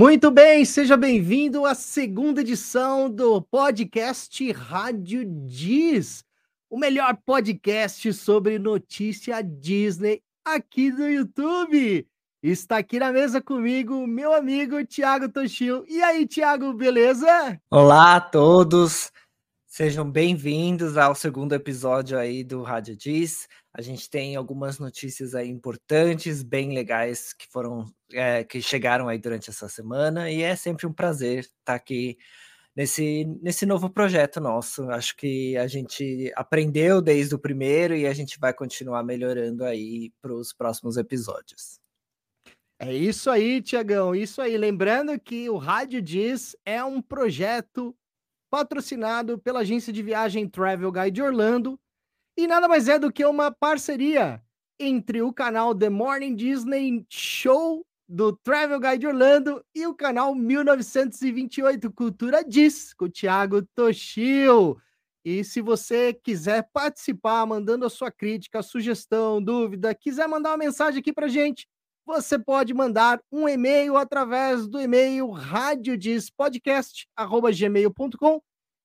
Muito bem, seja bem-vindo à segunda edição do podcast Rádio Diz, o melhor podcast sobre notícia Disney aqui do YouTube. Está aqui na mesa comigo meu amigo Tiago Toshio. E aí, Tiago, beleza? Olá a todos. Sejam bem-vindos ao segundo episódio aí do Rádio Diz. A gente tem algumas notícias aí importantes, bem legais que foram é, que chegaram aí durante essa semana e é sempre um prazer estar aqui nesse, nesse novo projeto nosso. Acho que a gente aprendeu desde o primeiro e a gente vai continuar melhorando aí para os próximos episódios. É isso aí, Tiagão, isso aí. Lembrando que o Rádio Diz é um projeto patrocinado pela agência de viagem Travel Guide Orlando, e nada mais é do que uma parceria entre o canal The Morning Disney Show do Travel Guide Orlando e o canal 1928 Cultura Diz, com o Thiago Toshio. E se você quiser participar, mandando a sua crítica, sugestão, dúvida, quiser mandar uma mensagem aqui para gente, você pode mandar um e-mail através do e-mail radiodispodcast.gmail.com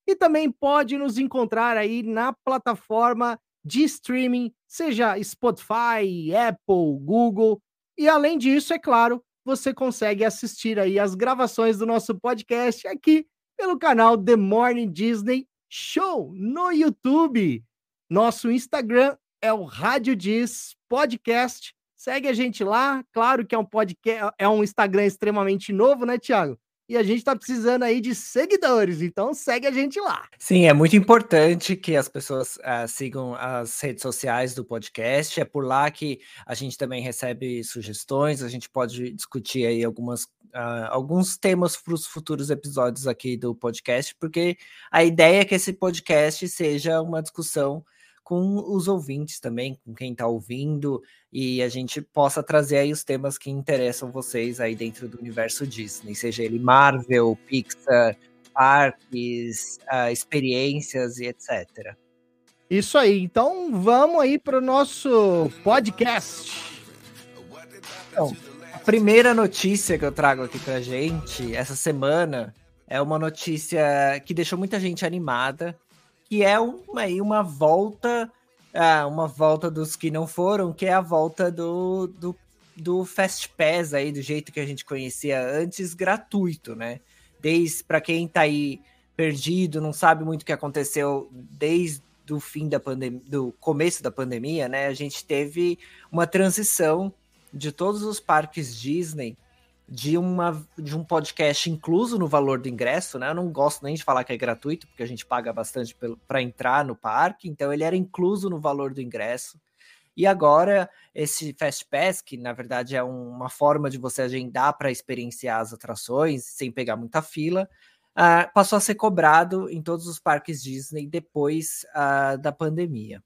e também pode nos encontrar aí na plataforma de streaming, seja Spotify, Apple, Google. E além disso, é claro, você consegue assistir aí as gravações do nosso podcast aqui pelo canal The Morning Disney Show no YouTube. Nosso Instagram é o Rádio Diz Podcast Segue a gente lá. Claro que é um podcast, é um Instagram extremamente novo, né, Thiago? E a gente está precisando aí de seguidores, então segue a gente lá. Sim, é muito importante que as pessoas uh, sigam as redes sociais do podcast. É por lá que a gente também recebe sugestões, a gente pode discutir aí algumas, uh, alguns temas para os futuros episódios aqui do podcast, porque a ideia é que esse podcast seja uma discussão com os ouvintes também, com quem está ouvindo, e a gente possa trazer aí os temas que interessam vocês aí dentro do universo Disney, seja ele Marvel, Pixar, parques, uh, experiências e etc. Isso aí, então vamos aí para o nosso podcast. Então, a primeira notícia que eu trago aqui para gente essa semana é uma notícia que deixou muita gente animada, que é uma, aí uma volta, ah, uma volta dos que não foram, que é a volta do, do, do Fast Pass aí, do jeito que a gente conhecia antes, gratuito, né? Desde para quem tá aí perdido, não sabe muito o que aconteceu desde do fim da pandemia, do começo da pandemia, né? A gente teve uma transição de todos os parques Disney de, uma, de um podcast incluso no valor do ingresso, né? Eu não gosto nem de falar que é gratuito, porque a gente paga bastante para entrar no parque, então ele era incluso no valor do ingresso. E agora, esse Fast Pass, que na verdade é uma forma de você agendar para experienciar as atrações sem pegar muita fila, uh, passou a ser cobrado em todos os parques Disney depois uh, da pandemia.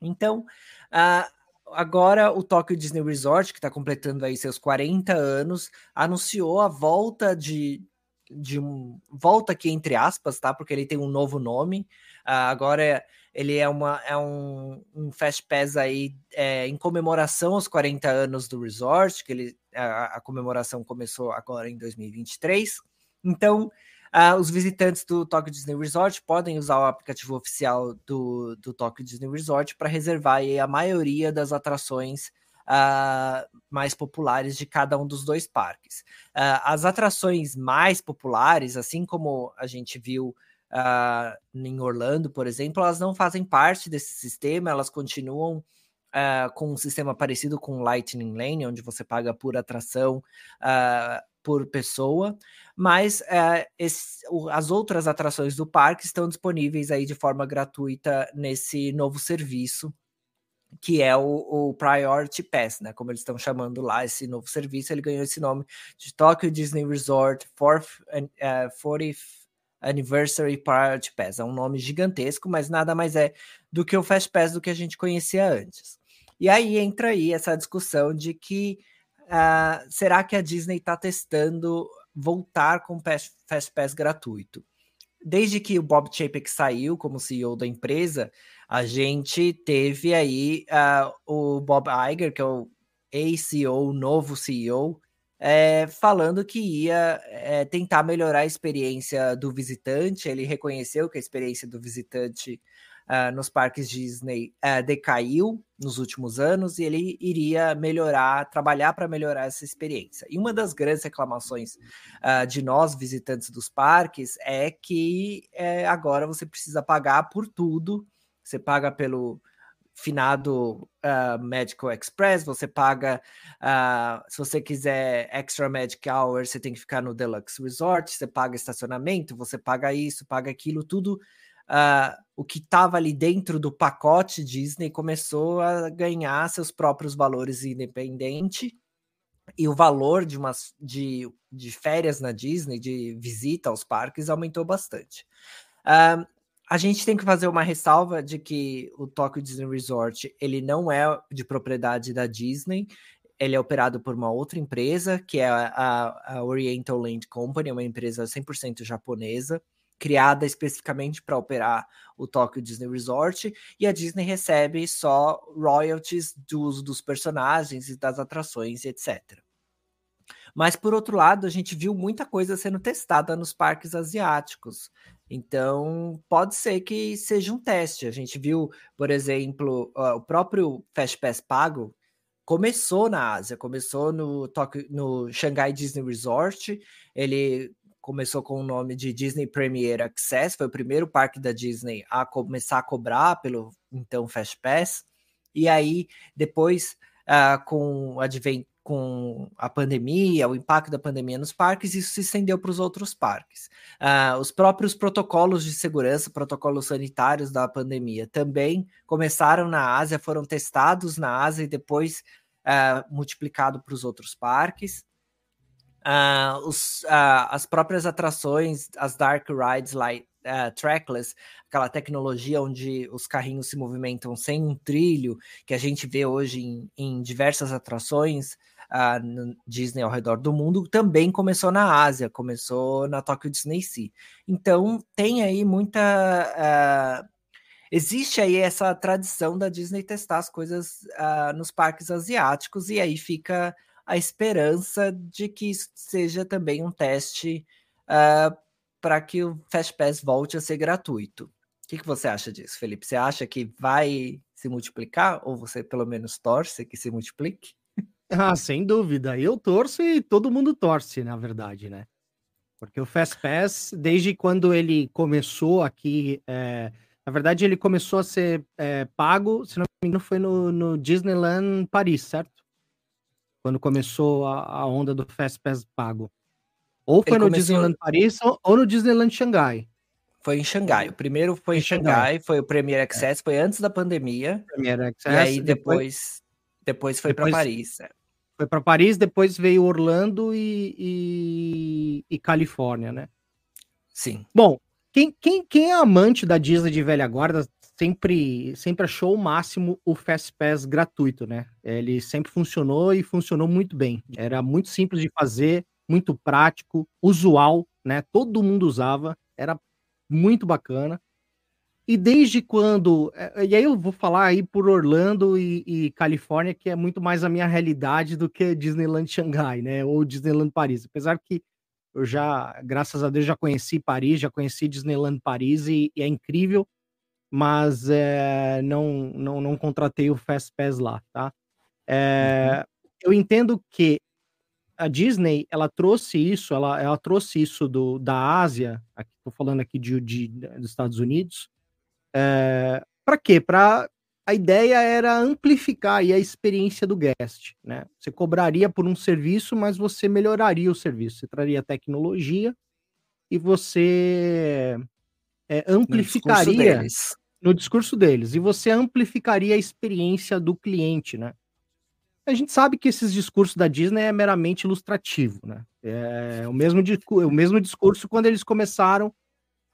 Então, uh, agora o Tokyo Disney Resort, que está completando aí seus 40 anos, anunciou a volta de, de um volta aqui entre aspas, tá? Porque ele tem um novo nome. Uh, agora ele é, uma, é um, um Fast Pass aí é, em comemoração aos 40 anos do resort, que ele, a, a comemoração começou agora em 2023. Então, Uh, os visitantes do Tokyo Disney Resort podem usar o aplicativo oficial do, do Tokyo Disney Resort para reservar aí, a maioria das atrações uh, mais populares de cada um dos dois parques. Uh, as atrações mais populares, assim como a gente viu uh, em Orlando, por exemplo, elas não fazem parte desse sistema, elas continuam com um sistema parecido com Lightning Lane, onde você paga por atração por pessoa, mas é, esse, o, as outras atrações do parque estão disponíveis aí de forma gratuita nesse novo serviço que é o, o, Priority Pass, né? Como eles estão chamando lá esse novo serviço, ele ganhou esse nome de Tokyo Disney Resort 40th, uh, 40th Anniversary Priority Pass. É um nome gigantesco, mas nada mais é do que o Fast Pass do que a gente conhecia antes. E aí entra aí essa discussão de que uh, será que a Disney está testando voltar com Fast Pass gratuito? Desde que o Bob Chapek saiu como CEO da empresa, a gente teve aí uh, o Bob Iger, que é o ex-CEO, novo CEO, é, falando que ia é, tentar melhorar a experiência do visitante. Ele reconheceu que a experiência do visitante uh, nos parques Disney uh, decaiu nos últimos anos e ele iria melhorar, trabalhar para melhorar essa experiência. E uma das grandes reclamações uh, de nós, visitantes dos parques, é que é, agora você precisa pagar por tudo. Você paga pelo finado uh, Medical Express, você paga, uh, se você quiser Extra Magic Hour, você tem que ficar no Deluxe Resort, você paga estacionamento, você paga isso, paga aquilo, tudo uh, o que estava ali dentro do pacote Disney começou a ganhar seus próprios valores independente. E o valor de umas de, de férias na Disney, de visita aos parques, aumentou bastante. Uh, a gente tem que fazer uma ressalva de que o Tokyo Disney Resort ele não é de propriedade da Disney, ele é operado por uma outra empresa, que é a, a Oriental Land Company, uma empresa 100% japonesa criada especificamente para operar o Tokyo Disney Resort, e a Disney recebe só royalties do uso dos personagens e das atrações, etc. Mas por outro lado, a gente viu muita coisa sendo testada nos parques asiáticos. Então, pode ser que seja um teste. A gente viu, por exemplo, o próprio Fast Pass pago começou na Ásia, começou no, Tokyo, no Shanghai Disney Resort. Ele começou com o nome de Disney Premier Access, foi o primeiro parque da Disney a começar a cobrar pelo então Fast Pass. E aí, depois, uh, com, advent, com a pandemia, o impacto da pandemia nos parques, isso se estendeu para os outros parques. Uh, os próprios protocolos de segurança, protocolos sanitários da pandemia, também começaram na Ásia, foram testados na Ásia e depois uh, multiplicado para os outros parques. Uh, os, uh, as próprias atrações, as dark rides like, uh, trackless, aquela tecnologia onde os carrinhos se movimentam sem um trilho, que a gente vê hoje em, em diversas atrações no Disney ao redor do mundo, também começou na Ásia, começou na Tokyo Disney Sea. Então tem aí muita existe aí essa tradição da Disney testar as coisas uh, nos parques asiáticos, e aí fica a esperança de que isso seja também um teste uh, para que o Fast Pass volte a ser gratuito. O que, que você acha disso, Felipe? Você acha que vai se multiplicar? Ou você pelo menos torce que se multiplique? Ah, sem dúvida. Eu torço e todo mundo torce, na verdade, né? Porque o Fast Pass, desde quando ele começou aqui, é... na verdade, ele começou a ser é, pago, se não me engano, foi no, no Disneyland Paris, certo? Quando começou a, a onda do Fast Pass pago. Ou foi Ele no começou... Disneyland Paris ou no Disneyland Xangai. Foi em Xangai. O primeiro foi em, em Xangai, Xangai, foi o Premier. Access, foi antes da pandemia. Premier Access. E aí depois, depois, foi para Paris. É. Foi para Paris, depois veio Orlando e, e, e, Califórnia, né? Sim. Bom, quem, quem, quem é amante da Disney de velha guarda sempre, sempre achou o máximo o Fast Pass gratuito, né? Ele sempre funcionou e funcionou muito bem. Era muito simples de fazer, muito prático, usual, né? Todo mundo usava, era muito bacana. E desde quando. Eh, e aí eu vou falar aí por Orlando e, e, Califórnia, que é muito mais a minha realidade do que Disneyland Xangai, né? Ou Disneyland Paris. Apesar que eu já, graças a Deus, já conheci Paris, já conheci Disneyland Paris e, e é incrível mas é, não, não, não contratei o Fast Pass lá, tá? É, uhum. Eu entendo que a Disney, ela trouxe isso, ela, ela trouxe isso do, da Ásia, estou falando aqui de, de, dos Estados Unidos, é, para quê? Para a ideia era amplificar a experiência do guest, né? Você cobraria por um serviço, mas você melhoraria o serviço, você traria tecnologia e você é, amplificaria no discurso deles, e você amplificaria a experiência do cliente, né? A gente sabe que esses discursos da Disney é meramente ilustrativo, né? É o mesmo, o mesmo discurso quando eles começaram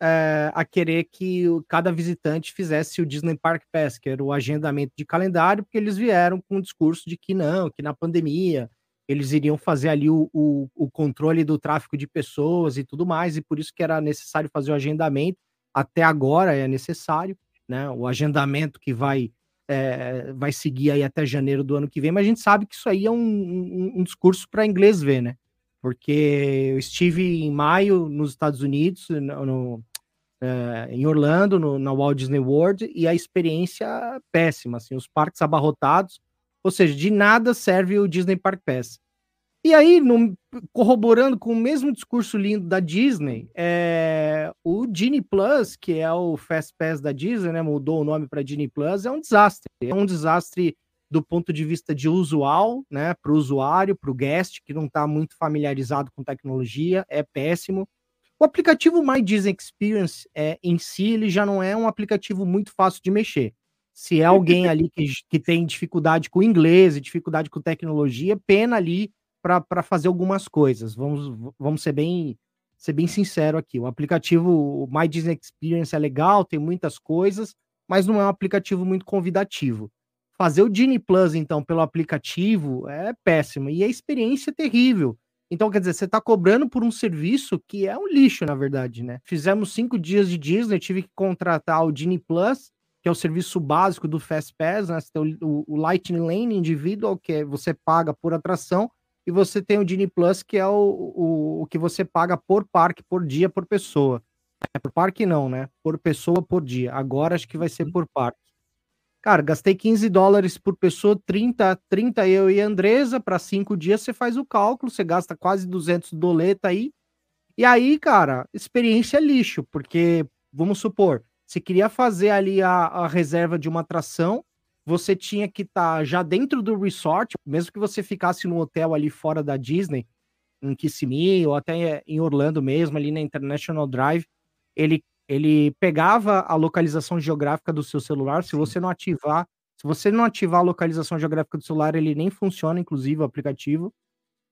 é, a querer que cada visitante fizesse o Disney Park Pass, que era o agendamento de calendário, porque eles vieram com o discurso de que não, que na pandemia eles iriam fazer ali o, o, o controle do tráfego de pessoas e tudo mais, e por isso que era necessário fazer o agendamento. Até agora é necessário né? O agendamento que vai é, vai seguir aí até janeiro do ano que vem, mas a gente sabe que isso aí é um, um, um discurso para inglês ver, né? Porque eu estive em maio nos Estados Unidos, no, no é, em Orlando, no, na Walt Disney World, e a experiência é péssima, assim, os parques abarrotados, ou seja, de nada serve o Disney Park Pass. E aí, no, corroborando com o mesmo discurso lindo da Disney, é, o Disney Plus, que é o Fast Pass da Disney, né, mudou o nome para Disney Plus, é um desastre. É um desastre do ponto de vista de usual, né, para o usuário, para o guest, que não está muito familiarizado com tecnologia, é péssimo. O aplicativo My Disney Experience é, em si, ele já não é um aplicativo muito fácil de mexer. Se é alguém ali que, que tem dificuldade com inglês e dificuldade com tecnologia, pena ali para fazer algumas coisas. Vamos, vamos ser bem ser bem sincero aqui. O aplicativo My Disney Experience é legal, tem muitas coisas, mas não é um aplicativo muito convidativo. Fazer o Disney Plus, então, pelo aplicativo é péssimo e a experiência é terrível. Então, quer dizer, você está cobrando por um serviço que é um lixo, na verdade, né? Fizemos cinco dias de Disney, tive que contratar o Disney Plus, que é o serviço básico do Fast Pass, né? Você tem o, o Lightning Lane Individual, que é, você paga por atração, e você tem o Disney Plus, que é o, o, o que você paga por parque, por dia, por pessoa. É por parque não, né? Por pessoa por dia. Agora acho que vai ser uhum. por parque. Cara, gastei 15 dólares por pessoa, 30, 30 eu e a Andresa, para cinco dias você faz o cálculo, você gasta quase 200 doleta aí. E aí, cara, experiência é lixo, porque, vamos supor, você queria fazer ali a, a reserva de uma atração, você tinha que estar tá já dentro do resort, mesmo que você ficasse no hotel ali fora da Disney, em Kissimmee ou até em Orlando mesmo, ali na International Drive, ele, ele pegava a localização geográfica do seu celular. Se você não ativar, se você não ativar a localização geográfica do celular, ele nem funciona, inclusive, o aplicativo.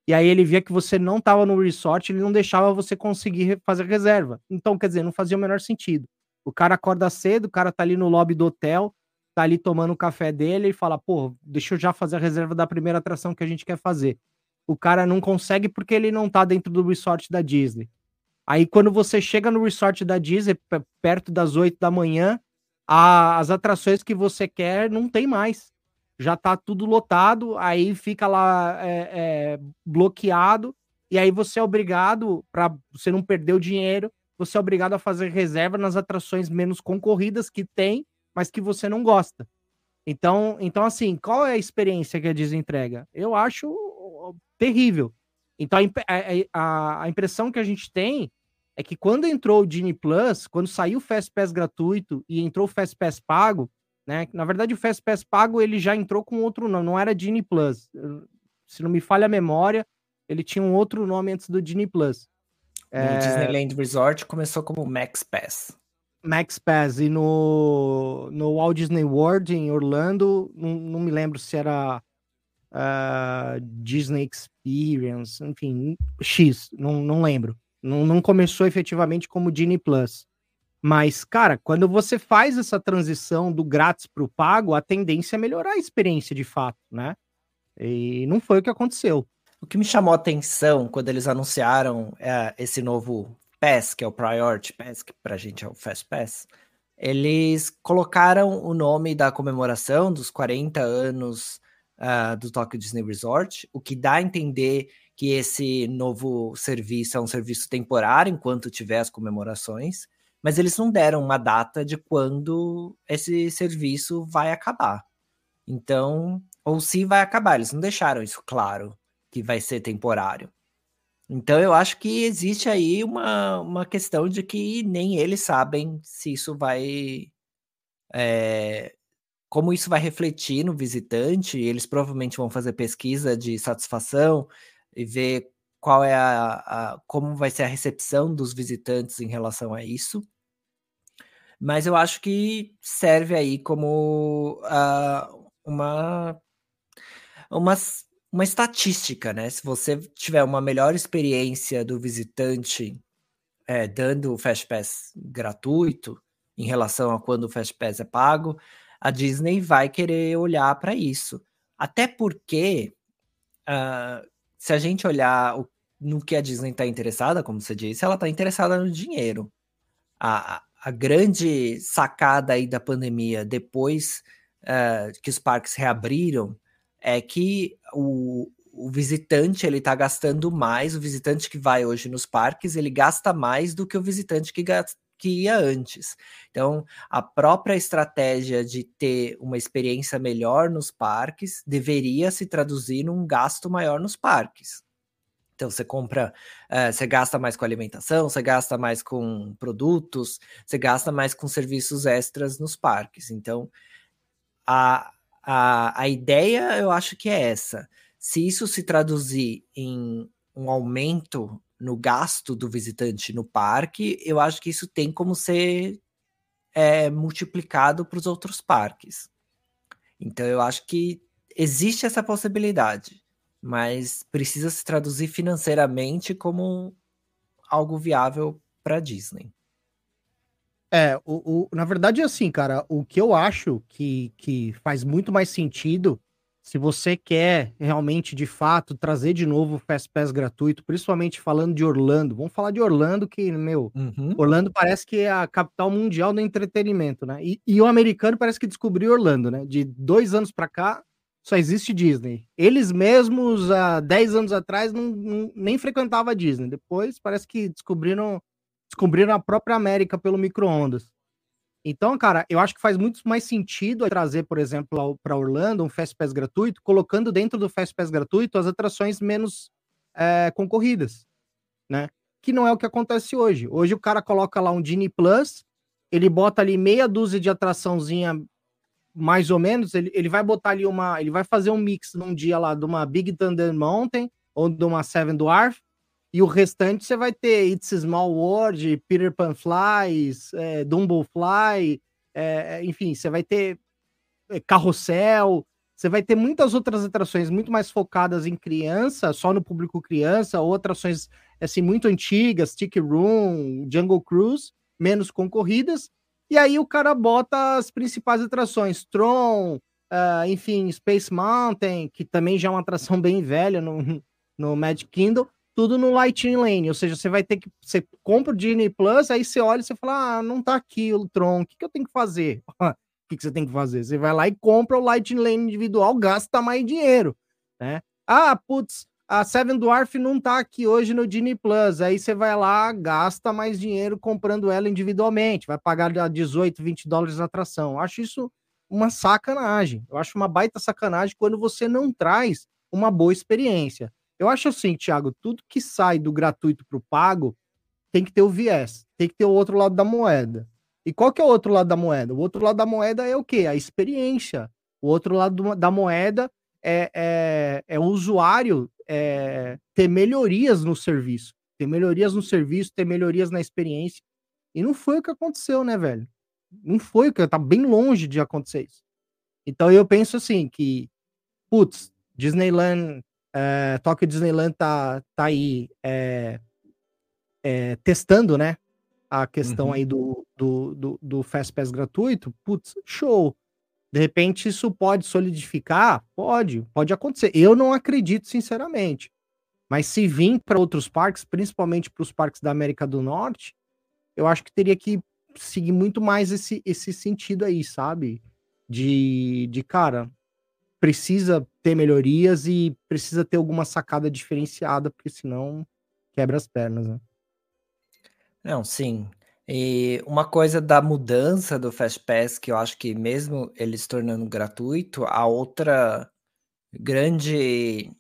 E aí ele via que você não estava no resort, ele não deixava você conseguir fazer reserva. Então, quer dizer, não fazia o menor sentido. O cara acorda cedo, o cara tá ali no lobby do hotel, tá ali tomando o café dele e fala, pô, deixa eu já fazer a reserva da primeira atração que a gente quer fazer. O cara não consegue porque ele não tá dentro do resort da Disney. Aí quando você chega no resort da Disney, perto das 8 da manhã, a, as atrações que você quer não tem mais. Já tá tudo lotado, aí fica lá é, é, bloqueado, e aí você é obrigado, para você não perder o dinheiro, você é obrigado a fazer reserva nas atrações menos concorridas que tem, mas que você não gosta. Então, então assim, qual é a experiência que a Disney entrega? Eu acho terrível. Então, a, a, a impressão que a gente tem é que quando entrou o Disney Plus, quando saiu o Fast Pass gratuito e entrou o Fast Pass pago, né? Na verdade, o Fast Pass pago ele já entrou com outro nome, não era Disney Plus. Se não me falha a memória, ele tinha um outro nome antes do Disney Plus. O é... Disneyland Resort começou como Max Pass. Max Pass e no, no Walt Disney World em Orlando, não, não me lembro se era uh, Disney Experience, enfim, X, não, não lembro. Não, não começou efetivamente como Disney Plus. Mas, cara, quando você faz essa transição do grátis para o pago, a tendência é melhorar a experiência de fato, né? E não foi o que aconteceu. O que me chamou a atenção quando eles anunciaram é, esse novo Pass, que é o Priority Pass, que pra gente é o Fast Pass, eles colocaram o nome da comemoração dos 40 anos uh, do Tokyo Disney Resort, o que dá a entender que esse novo serviço é um serviço temporário enquanto tiver as comemorações, mas eles não deram uma data de quando esse serviço vai acabar. Então, ou se vai acabar, eles não deixaram isso claro que vai ser temporário. Então eu acho que existe aí uma, uma questão de que nem eles sabem se isso vai. É, como isso vai refletir no visitante, eles provavelmente vão fazer pesquisa de satisfação e ver qual é a, a como vai ser a recepção dos visitantes em relação a isso. Mas eu acho que serve aí como uh, uma, umas uma estatística, né? Se você tiver uma melhor experiência do visitante é, dando o Fast Pass gratuito em relação a quando o Fast Pass é pago, a Disney vai querer olhar para isso. Até porque, uh, se a gente olhar o, no que a Disney está interessada, como você disse, ela está interessada no dinheiro. A, a grande sacada aí da pandemia, depois uh, que os parques reabriram é que o, o visitante ele está gastando mais, o visitante que vai hoje nos parques, ele gasta mais do que o visitante que, que ia antes. Então, a própria estratégia de ter uma experiência melhor nos parques deveria se traduzir num gasto maior nos parques. Então, você compra, uh, você gasta mais com alimentação, você gasta mais com produtos, você gasta mais com serviços extras nos parques. Então, a, a, a ideia eu acho que é essa se isso se traduzir em um aumento no gasto do visitante no parque, eu acho que isso tem como ser é, multiplicado para os outros parques. Então eu acho que existe essa possibilidade, mas precisa se traduzir financeiramente como algo viável para a Disney. É, o, o, na verdade é assim, cara, o que eu acho que, que faz muito mais sentido se você quer realmente, de fato, trazer de novo o Fast Pass gratuito, principalmente falando de Orlando, vamos falar de Orlando, que, meu, uhum. Orlando parece que é a capital mundial do entretenimento, né? E, e, o americano parece que descobriu Orlando, né? De dois anos para cá, só existe Disney. Eles mesmos, há 10 anos atrás, não, não, nem frequentavam a Disney. Depois, parece que descobriram, descobriram a própria América pelo micro-ondas. Então, cara, eu acho que faz muito mais sentido trazer, por exemplo, para Orlando um Fast Pass gratuito, colocando dentro do Fast Pass gratuito as atrações menos é, concorridas, né? Que não é o que acontece hoje. Hoje o cara coloca lá um Genie Plus, ele bota ali meia dúzia de atraçãozinha mais ou menos, ele, ele vai botar ali uma, ele vai fazer um mix num dia lá de uma Big Thunder Mountain ou de uma Seven Dwarf, e o restante você vai ter It's Small World, Peter Pan Flies, é, Dumbo Fly, é, enfim, você vai ter é, Carrossel, você vai ter muitas outras atrações muito mais focadas em criança, só no público criança, ou atrações assim muito antigas, Stick Room, Jungle Cruise, menos concorridas. E aí o cara bota as principais atrações, Tron, uh, enfim, Space Mountain, que também já é uma atração bem velha no, no Magic Kingdom, tudo no Lightning Lane, ou seja, você vai ter que você compra o Disney Plus, aí você olha e você fala: "Ah, não tá aqui o Tron, o que, que eu tenho que fazer?" o que, que você tem que fazer? Você vai lá e compra o Lightning Lane individual, gasta mais dinheiro, né? Ah, putz, a Seven Dwarf não tá aqui hoje no Disney Plus. Aí você vai lá, gasta mais dinheiro comprando ela individualmente, vai pagar 18, 20 dólares na atração. Eu acho isso uma sacanagem. Eu acho uma baita sacanagem quando você não traz uma boa experiência. Eu acho assim, Thiago, tudo que sai do gratuito para o pago tem que ter o viés, tem que ter o outro lado da moeda. E qual que é o outro lado da moeda? O outro lado da moeda é o quê? A experiência. O outro lado da moeda é, é, é o usuário é, ter melhorias no serviço. Ter melhorias no serviço, ter melhorias na experiência. E não foi o que aconteceu, né, velho? Não foi o que tá bem longe de acontecer isso. Então eu penso assim que, putz, Disneyland é, Tokyo Disneyland tá, tá aí é, é, testando, né? A questão uhum. aí do, do, do, do Fast Pass gratuito. Putz, show. De repente isso pode solidificar? Pode, pode acontecer. Eu não acredito, sinceramente. Mas se vir para outros parques, principalmente para os parques da América do Norte, eu acho que teria que seguir muito mais esse, esse sentido aí, sabe? De, de cara, precisa ter melhorias e precisa ter alguma sacada diferenciada, porque senão quebra as pernas, né? Não, sim. E uma coisa da mudança do Fast Pass, que eu acho que mesmo ele se tornando gratuito, a outra grande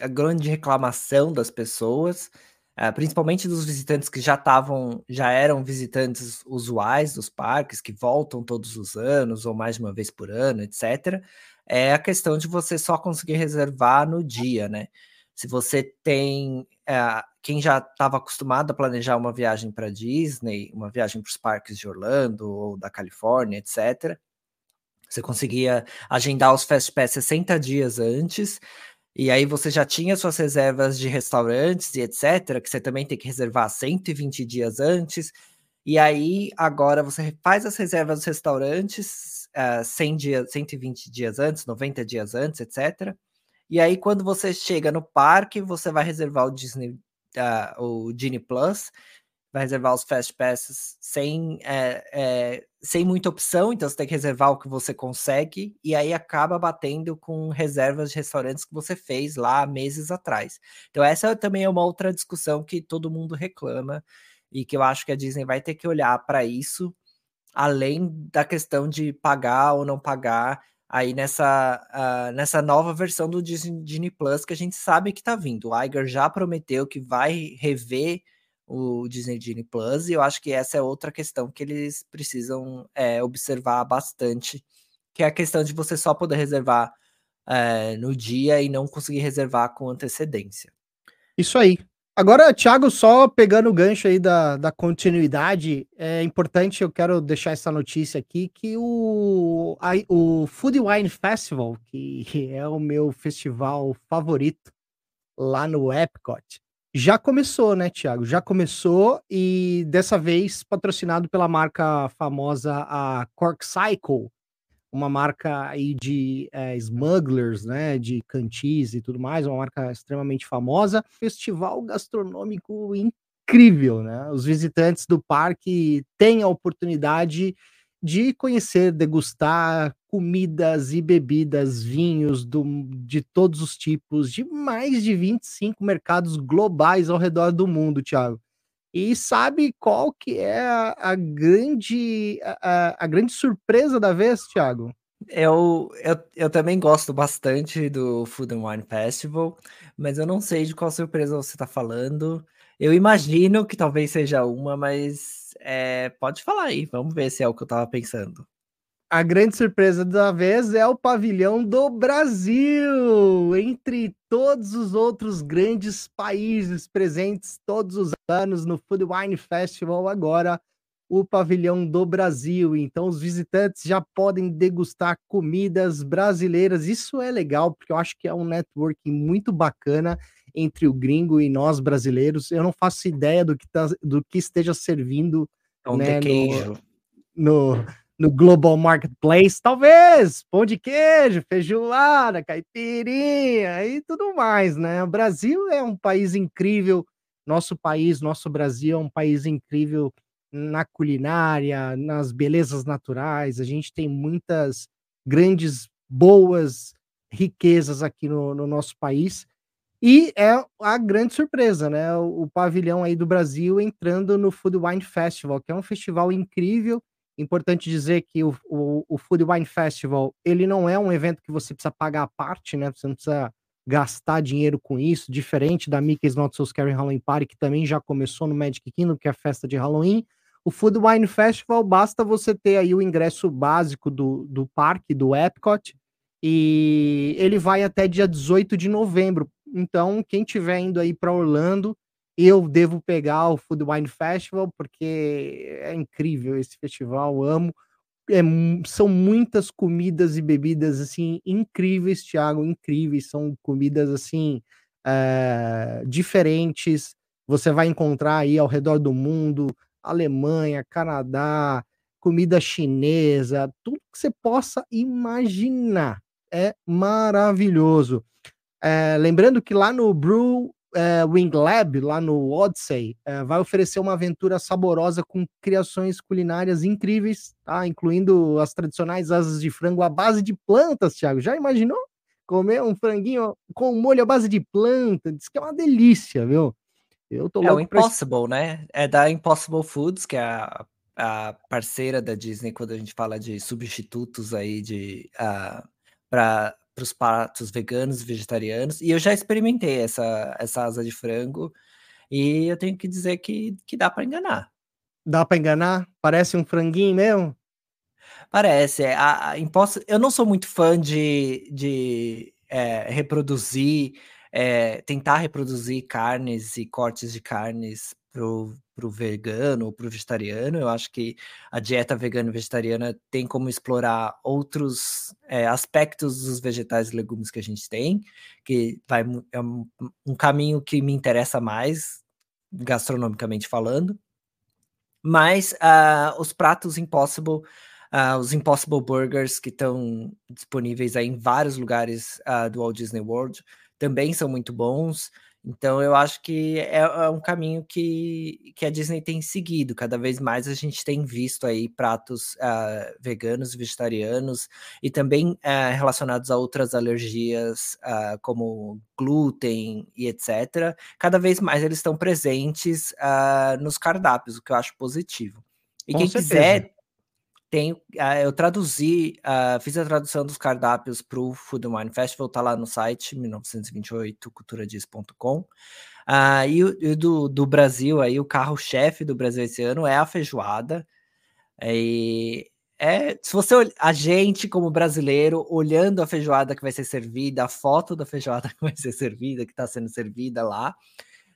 a grande reclamação das pessoas, uh, principalmente dos visitantes que já estavam, já eram visitantes usuais dos parques, que voltam todos os anos ou mais de uma vez por ano, etc é a questão de você só conseguir reservar no dia, né? Se você tem. É, quem já estava acostumado a planejar uma viagem para Disney, uma viagem para os parques de Orlando ou da Califórnia, etc., você conseguia agendar os Fast Pass 60 dias antes, e aí você já tinha suas reservas de restaurantes e etc., que você também tem que reservar 120 dias antes. E aí, agora você faz as reservas dos restaurantes, uh, 100 dias, 120 dias antes, 90 dias antes, etc. E aí, quando você chega no parque, você vai reservar o Disney, uh, o Disney Plus. vai reservar os Fast Passes sem, é, é, sem muita opção, então você tem que reservar o que você consegue, e aí acaba batendo com reservas de restaurantes que você fez lá meses atrás. Então, essa também é uma outra discussão que todo mundo reclama, e que eu acho que a Disney vai ter que olhar para isso, além da questão de pagar ou não pagar aí nessa, uh, nessa nova versão do Disney, Plus que a gente sabe que está vindo. O Iger já prometeu que vai rever o Disney Disney Plus, e eu acho que essa é outra questão que eles precisam é, observar bastante, que é a questão de você só poder reservar é, no dia e não conseguir reservar com antecedência. Isso aí. Agora, Thiago, só pegando o gancho aí da, da continuidade, é importante, eu quero deixar essa notícia aqui, que o, a, o Food Wine Festival, que é o meu festival favorito lá no Epcot, já começou, né, Thiago? Já começou e dessa vez patrocinado pela marca famosa a Cork Cycle, uma marca aí de é, smugglers, né, de cantis e tudo mais, uma marca extremamente famosa. Festival gastronômico incrível, né? Os visitantes do parque têm a oportunidade de conhecer, degustar comidas e bebidas, vinhos do, de todos os tipos, de mais de 25 mercados globais ao redor do mundo, Thiago. E sabe qual que é a, a grande a, a, grande surpresa da vez, Thiago? Eu, eu, eu também gosto bastante do Food and Wine Festival, mas eu não sei de qual surpresa você está falando. Eu imagino que talvez seja uma, mas é, pode falar aí, vamos ver se é o que eu estava pensando. A grande surpresa da vez é o pavilhão do Brasil, entre todos os outros grandes países presentes todos os anos no Food Wine Festival, agora o pavilhão do Brasil. Então, os visitantes já podem degustar comidas brasileiras. Isso é legal, porque eu acho que é um networking muito bacana entre o gringo e nós brasileiros. Eu não faço ideia do que, tá, do que esteja servindo Pão né, de queijo. no, no no Global Marketplace, talvez, pão de queijo, feijoada, caipirinha e tudo mais, né? O Brasil é um país incrível, nosso país, nosso Brasil é um país incrível na culinária, nas belezas naturais, a gente tem muitas grandes, boas riquezas aqui no, no nosso país, e é a grande surpresa, né? O, o pavilhão aí do Brasil entrando no Food Wine Festival, que é um festival incrível, Importante dizer que o, o, o, Food Wine Festival, ele não é um evento que você precisa pagar a parte, né? Você não precisa gastar dinheiro com isso, diferente da Mickey's Not So Scary Halloween Party, que também já começou no Magic Kingdom, que é a festa de Halloween. O Food Wine Festival, basta você ter aí o ingresso básico do, do parque, do Epcot, e ele vai até dia 18 de novembro. Então, quem tiver indo aí para Orlando, eu devo pegar o Food Wine Festival, porque é incrível esse festival, amo. É, são muitas comidas e bebidas assim incríveis, Thiago, incríveis. São comidas assim é, diferentes. Você vai encontrar aí ao redor do mundo, Alemanha, Canadá, comida chinesa, tudo que você possa imaginar. É maravilhoso. É, lembrando que lá no Brew é, Wing Lab, lá no Odyssey, é, vai oferecer uma aventura saborosa com criações culinárias incríveis, tá? incluindo as tradicionais asas de frango à base de plantas, Thiago. Já imaginou comer um franguinho com molho à base de planta? Diz que é uma delícia, viu? Eu tô é o Impossible, pra... né? É da Impossible Foods, que é a, a, parceira da Disney quando a gente fala de substitutos aí de uh, para para os pratos veganos e vegetarianos. E eu já experimentei essa, essa asa de frango e eu tenho que dizer que, que dá para enganar. Dá para enganar? Parece um franguinho mesmo? Parece. É, a, a imposto... Eu não sou muito fã de, de é, reproduzir, é, tentar reproduzir carnes e cortes de carnes pro, pro vegano ou pro vegetariano. Eu acho que a dieta vegana e vegetariana tem como explorar outros é, aspectos dos vegetais e legumes que a gente tem, que vai, é um, um caminho que me interessa mais, gastronomicamente falando. Mas uh, os pratos Impossible, uh, os Impossible Burgers que estão disponíveis aí em vários lugares uh, do Walt Disney World, também são muito bons. Então eu acho que é, é, um caminho que, que a Disney tem seguido. Cada vez mais a gente tem visto aí pratos uh, veganos, vegetarianos e também uh, relacionados a outras alergias, uh, como glúten e etc. Cada vez mais eles estão presentes nos cardápios, o que eu acho positivo. E Com quem certeza. quiser tem, uh, eu traduzi, uh, fiz a tradução dos cardápios para o Food Wine Festival, tá lá no site 1928culturadias.com. Uh, ah, e, e do, do Brasil, aí o carro-chefe do Brasil esse ano é a feijoada. E é, se você a gente como brasileiro olhando a feijoada que vai ser servida, a foto da feijoada que vai ser servida, que está sendo servida lá,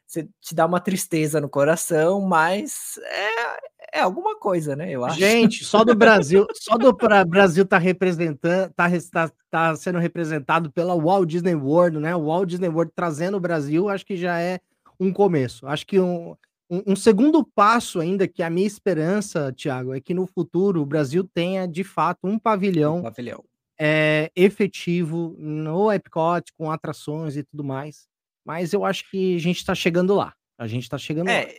você te dá uma tristeza no coração, mas é, é alguma coisa, né? Eu acho. Gente, só do Brasil, só do Brasil tá representando, tá, tá, tá sendo representado pela Walt Disney World, né? O Walt Disney World trazendo o Brasil, acho que já é um começo. Acho que um, um, um segundo passo ainda, que a minha esperança, Thiago, é que no futuro o Brasil tenha de fato um pavilhão, um pavilhão. É, efetivo no Epcot, com atrações e tudo mais mas eu acho que a gente está chegando lá. A gente está chegando é, lá.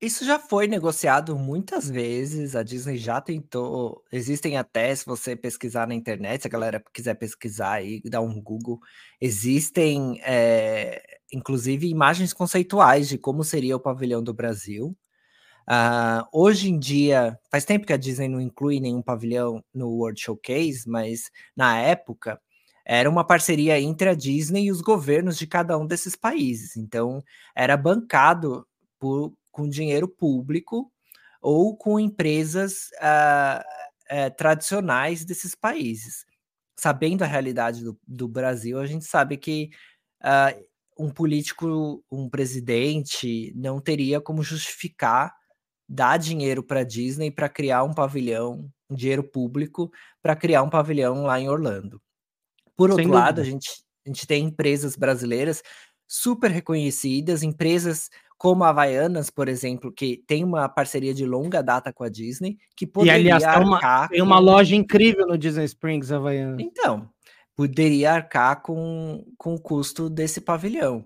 Isso já foi negociado muitas vezes. A Disney já tentou. Existem até, se você pesquisar na internet, se a galera quiser pesquisar aí, dar um Google, existem, é, inclusive, imagens conceituais de como seria o pavilhão do Brasil. Uh, hoje em dia, faz tempo que a Disney não inclui nenhum pavilhão no World Showcase, mas na época era uma parceria entre a Disney e os governos de cada um desses países. Então, era bancado por, com dinheiro público ou com empresas uh, uh, tradicionais desses países. Sabendo a realidade do, do Brasil, a gente sabe que uh, um político, um presidente, não teria como justificar dar dinheiro para a Disney para criar um pavilhão, um dinheiro público, para criar um pavilhão lá em Orlando. Por outro lado, a gente, a gente tem empresas brasileiras super reconhecidas, empresas como a Havaianas, por exemplo, que tem uma parceria de longa data com a Disney, que poderia e, aliás, tem uma, tem uma loja incrível no Disney Springs, Havaianas. Então, poderia arcar com, com o custo desse pavilhão.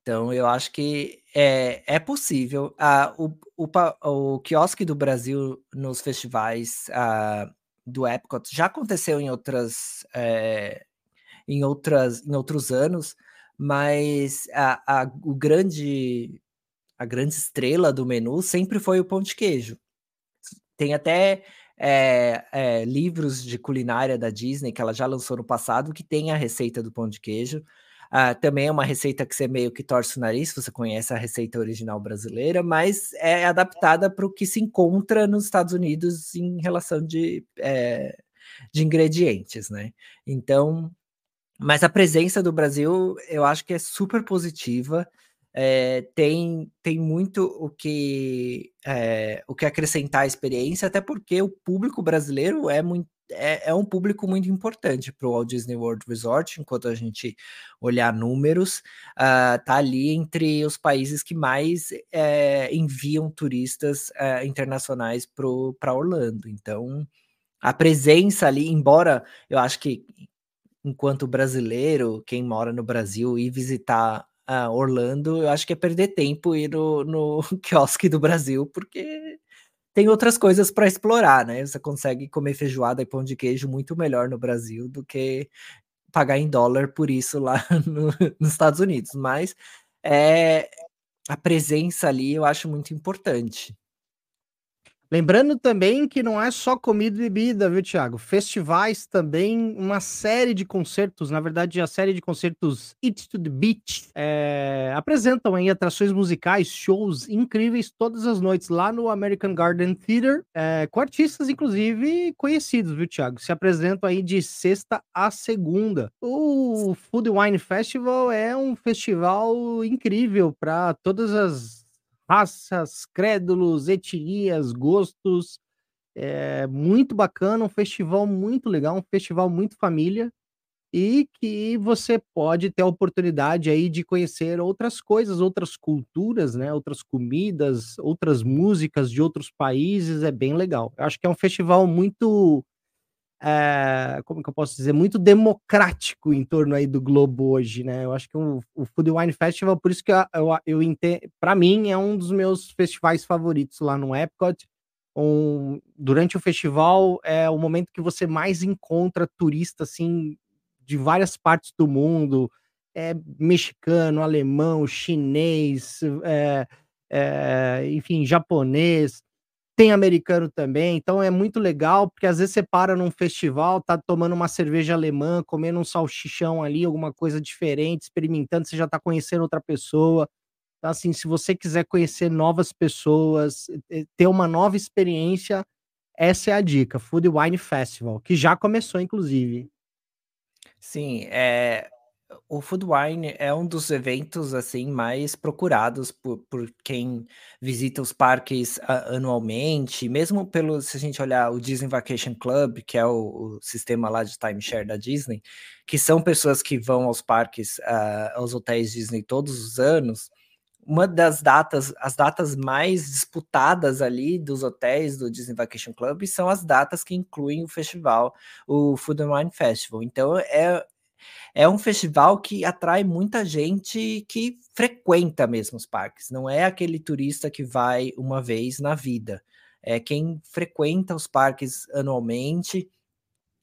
Então, eu acho que é, é possível. Ah, o, o, o quiosque do Brasil nos festivais ah, do Epcot já aconteceu em outras é, em, outras, em outros anos, mas a, a, o grande, a grande estrela do menu sempre foi o pão de queijo. Tem até é, é, livros de culinária da Disney que ela já lançou no passado que tem a receita do pão de queijo. Uh, também é uma receita que você meio que torce o nariz, você conhece a receita original brasileira, mas é adaptada para o que se encontra nos Estados Unidos em relação de, é, de ingredientes, né? Então, mas a presença do Brasil, eu acho que é super positiva. É, tem, tem muito o que, é, o que acrescentar à experiência, até porque o público brasileiro é, muito, é, é um público muito importante para o Walt Disney World Resort, enquanto a gente olhar números, uh, tá ali entre os países que mais é, enviam turistas uh, internacionais para Orlando. Então, a presença ali, embora eu acho que enquanto brasileiro, quem mora no Brasil, ir visitar Orlando, eu acho que é perder tempo ir no, no quiosque do Brasil, porque tem outras coisas para explorar, né? Você consegue comer feijoada e pão de queijo muito melhor no Brasil do que pagar em dólar por isso lá no, nos Estados Unidos. Mas é, a presença ali eu acho muito importante. Lembrando também que não é só comida e bebida, viu, Thiago? Festivais também, uma série de concertos, na verdade, a série de concertos It to the Beach é, apresentam aí atrações musicais, shows incríveis todas as noites lá no American Garden Theater, é, com artistas, inclusive, conhecidos, viu, Thiago? Se apresentam aí de sexta a segunda. O Food Wine Festival é um festival incrível para todas as raças, crédulos, etnias, gostos. É muito bacana, um festival muito legal, um festival muito família e que você pode ter a oportunidade aí de conhecer outras coisas, outras culturas, né, outras comidas, outras músicas de outros países, é bem legal. Eu acho que é um festival muito é, como que eu posso dizer, muito democrático em torno aí do Globo hoje, né? Eu acho que o, o Food Wine Festival, por isso que eu, eu, eu entendo, para mim é um dos meus festivais favoritos lá no Epcot. Um, durante o festival é o momento que você mais encontra turista assim de várias partes do mundo, é mexicano, alemão, chinês, é, é, enfim, japonês tem americano também, então é muito legal, porque às vezes você para num festival, tá tomando uma cerveja alemã, comendo um salchichão ali, alguma coisa diferente, experimentando, você já tá conhecendo outra pessoa. Então, assim, se você quiser conhecer novas pessoas, ter uma nova experiência, essa é a dica, Food Wine Festival, que já começou, inclusive. Sim, é, o Food Wine é um dos eventos assim mais procurados por, por quem visita os parques uh, anualmente, mesmo pelo se a gente olhar o Disney Vacation Club, que é o, o, sistema lá de timeshare da Disney, que são pessoas que vão aos parques, uh, aos hotéis Disney todos os anos. Uma das datas, as datas mais disputadas ali dos hotéis do Disney Vacation Club são as datas que incluem o festival, o Food and Wine Festival. Então é é um festival que atrai muita gente que frequenta mesmo os parques, não é aquele turista que vai uma vez na vida. É quem frequenta os parques anualmente,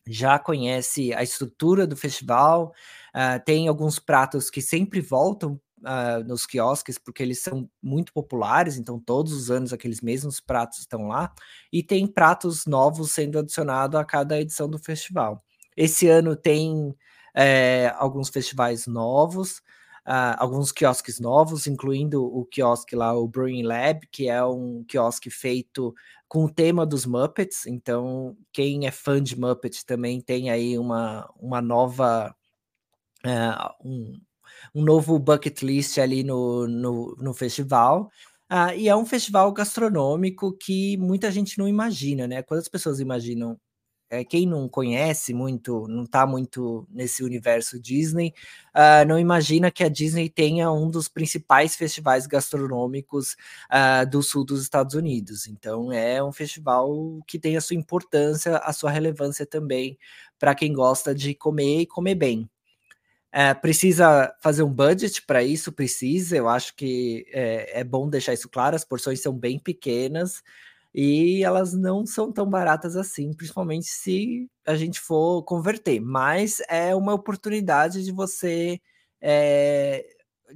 já conhece a estrutura do festival, uh, tem alguns pratos que sempre voltam uh, nos quiosques, porque eles são muito populares, então todos os anos aqueles mesmos pratos estão lá, e tem pratos novos sendo adicionados a cada edição do festival. Esse ano tem é, alguns festivais novos, uh, alguns quiosques novos, incluindo o quiosque lá, o Brewing Lab, que é um quiosque feito com o tema dos Muppets. Então, quem é fã de Muppets também tem aí uma, uma nova. Uh, um, um novo bucket list ali no, no, no festival. Uh, e é um festival gastronômico que muita gente não imagina, né? Quando as pessoas imaginam é, quem não conhece muito, não está muito nesse universo Disney, uh, não imagina que a Disney tenha um dos principais festivais gastronômicos uh, do sul dos Estados Unidos. Então é um festival que tem a sua importância, a sua relevância também para quem gosta de comer e comer bem. É, precisa fazer um budget para isso, precisa. Eu acho que é, é bom deixar isso claro. As porções são bem pequenas e elas não são tão baratas assim, principalmente se a gente for converter. Mas é uma oportunidade de você é,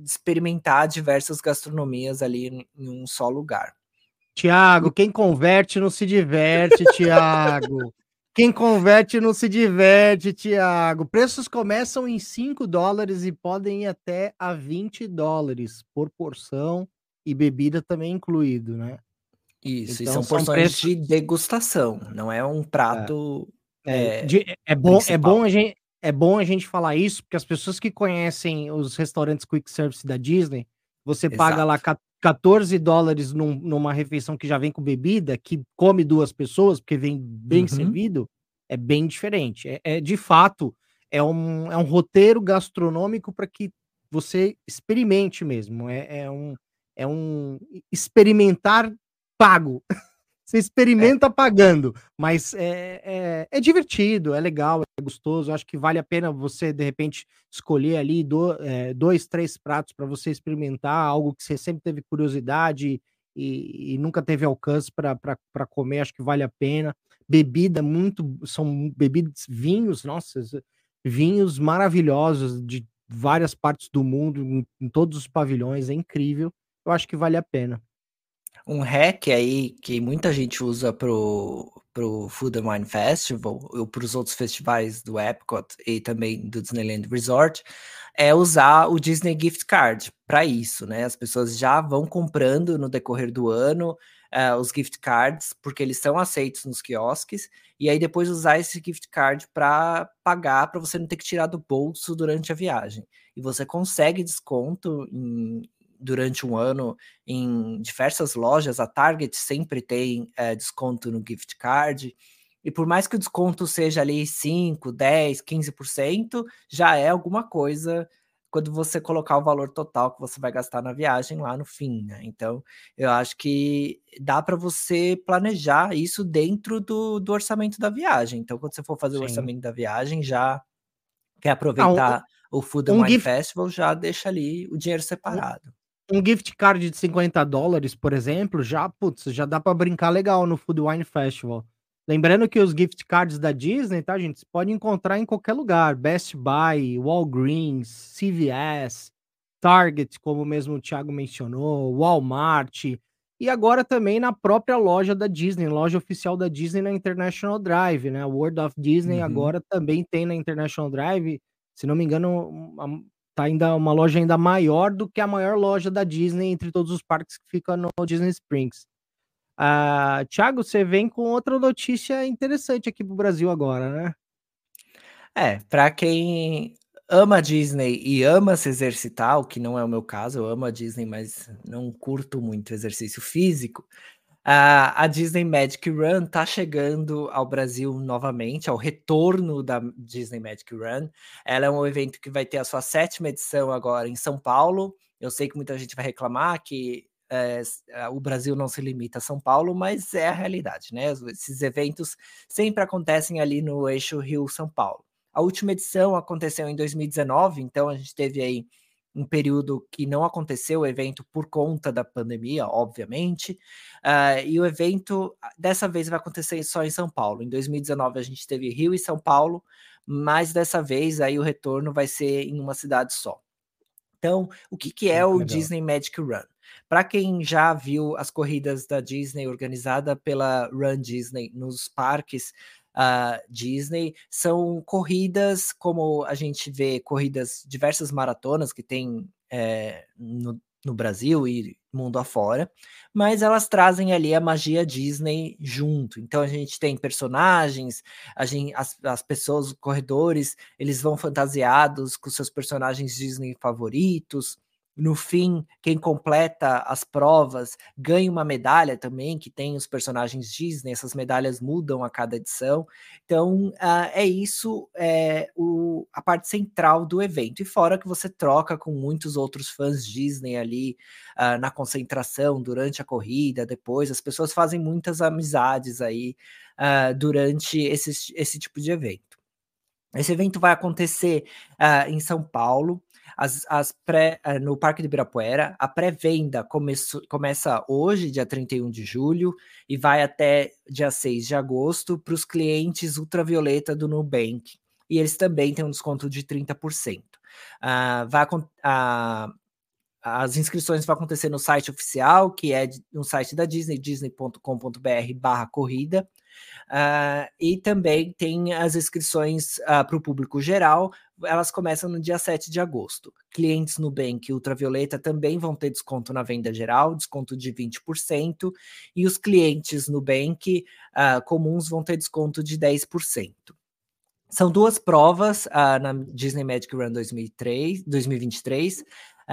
experimentar diversas gastronomias ali em um só lugar. Tiago, quem converte não se diverte, Tiago. Quem converte não se diverte, Tiago. Preços começam em 5 dólares e podem ir até a 20 dólares por porção e bebida também incluído, né? Isso, então, e são porções preços... de degustação, não é um prato. É, é, de, é bom, é, bom a gente, é bom a gente falar isso, porque as pessoas que conhecem os restaurantes quick service da Disney, você Exato. paga lá 14 dólares num, numa refeição que já vem com bebida, que come duas pessoas, porque vem bem uhum. servido, é bem diferente. É, é, de fato, é um, é um roteiro gastronômico para que você experimente mesmo. É, é, um, é um experimentar pago. Você experimenta é. pagando, mas é, é, é, divertido, é legal, é gostoso. Acho que vale a pena você, de repente, escolher ali do, é, dois, três pratos para você experimentar, algo que você sempre teve curiosidade e, e nunca teve alcance para comer. Acho que vale a pena. Bebida, muito. São bebidas, vinhos, nossa, vinhos maravilhosos de várias partes do mundo, em, em todos os pavilhões, é incrível. Eu acho que vale a pena. Um hack aí que muita gente usa pro, pro Food and Wine Festival ou para os outros festivais do Epcot e também do Disneyland Resort é usar o Disney Gift Card para isso, né? As pessoas já vão comprando no decorrer do ano uh, os gift cards, porque eles são aceitos nos quiosques, e aí depois usar esse gift card para pagar, para você não ter que tirar do bolso durante a viagem. E você consegue desconto em, durante um ano em diversas lojas. A Target sempre tem é, desconto no gift card. E por mais que o desconto seja ali 5, 10, 15%, já é alguma coisa quando você colocar o valor total que você vai gastar na viagem lá no fim, né? Então, eu acho que dá para você planejar isso dentro do, do orçamento da viagem. Então, quando você for fazer Sim. o orçamento da viagem, já quer aproveitar ah, um, o Food and um Wine gift... Festival, já deixa ali o dinheiro separado. Um, gift card de 50 dólares, por exemplo, já, putz, já dá para brincar legal no Food Wine Festival. Lembrando que os gift cards da Disney, tá, gente? Você pode encontrar em qualquer lugar. Best Buy, Walgreens, CVS, Target, como mesmo o Thiago mencionou, Walmart. E agora também na própria loja da Disney, loja oficial da Disney na International Drive, né? World of Disney uhum. agora também tem na International Drive. Se não me engano, tá ainda uma loja ainda maior do que a maior loja da Disney entre todos os parques que fica no Disney Springs. Uh, Thiago, você vem com outra notícia interessante aqui pro Brasil agora, né? É, para quem ama Disney e ama se exercitar, o que não é o meu caso, eu amo a Disney, mas não curto muito exercício físico. Uh, a Disney Magic Run tá chegando ao Brasil novamente, ao retorno da Disney Magic Run. Ela é um evento que vai ter a sua sétima edição agora em São Paulo. Eu sei que muita gente vai reclamar que é, o Brasil não se limita a São Paulo, mas é a realidade, né? Esses eventos sempre acontecem ali no eixo Rio-São Paulo. A última edição aconteceu em 2019, então a gente teve aí um período que não aconteceu o evento por conta da pandemia, obviamente, uh, e o evento dessa vez vai acontecer só em São Paulo. Em 2019 a gente teve Rio e São Paulo, mas dessa vez aí o retorno vai ser em uma cidade só. Então, o que, que é o legal. Disney Magic Run? Para quem já viu as corridas da Disney organizada pela Run Disney nos parques uh, Disney, são corridas como a gente vê corridas diversas maratonas que tem é, no, no Brasil e mundo afora, mas elas trazem ali a magia Disney junto. Então a gente tem personagens, a gente, as, as pessoas, os corredores, eles vão fantasiados com seus personagens Disney favoritos. No fim, quem completa as provas ganha uma medalha também, que tem os personagens Disney, essas medalhas mudam a cada edição. Então, uh, é isso, é o, a parte central do evento. E fora que você troca com muitos outros fãs Disney ali uh, na concentração, durante a corrida, depois, as pessoas fazem muitas amizades aí uh, durante esse, esse tipo de evento. Esse evento vai acontecer em São Paulo. As, as pré, eh, no Parque de Ibirapuera, a pré-venda começa hoje, dia 31 de julho, e vai até dia 6 de agosto para os clientes ultravioleta do Nubank. E eles também têm um desconto de 30%. Uh, ah, vai, uh, as inscrições vão acontecer no site oficial, que é no site da Disney, disney.com.br barra corrida. Uh, e também tem as inscrições uh, para o público geral, elas começam no dia 7 de agosto. Clientes Nubank e Ultravioleta também vão ter desconto na venda geral, desconto de 20%, e os clientes Nubank uh, comuns vão ter desconto de 10%. São duas provas uh, na Disney Magic Run 2003, 2023.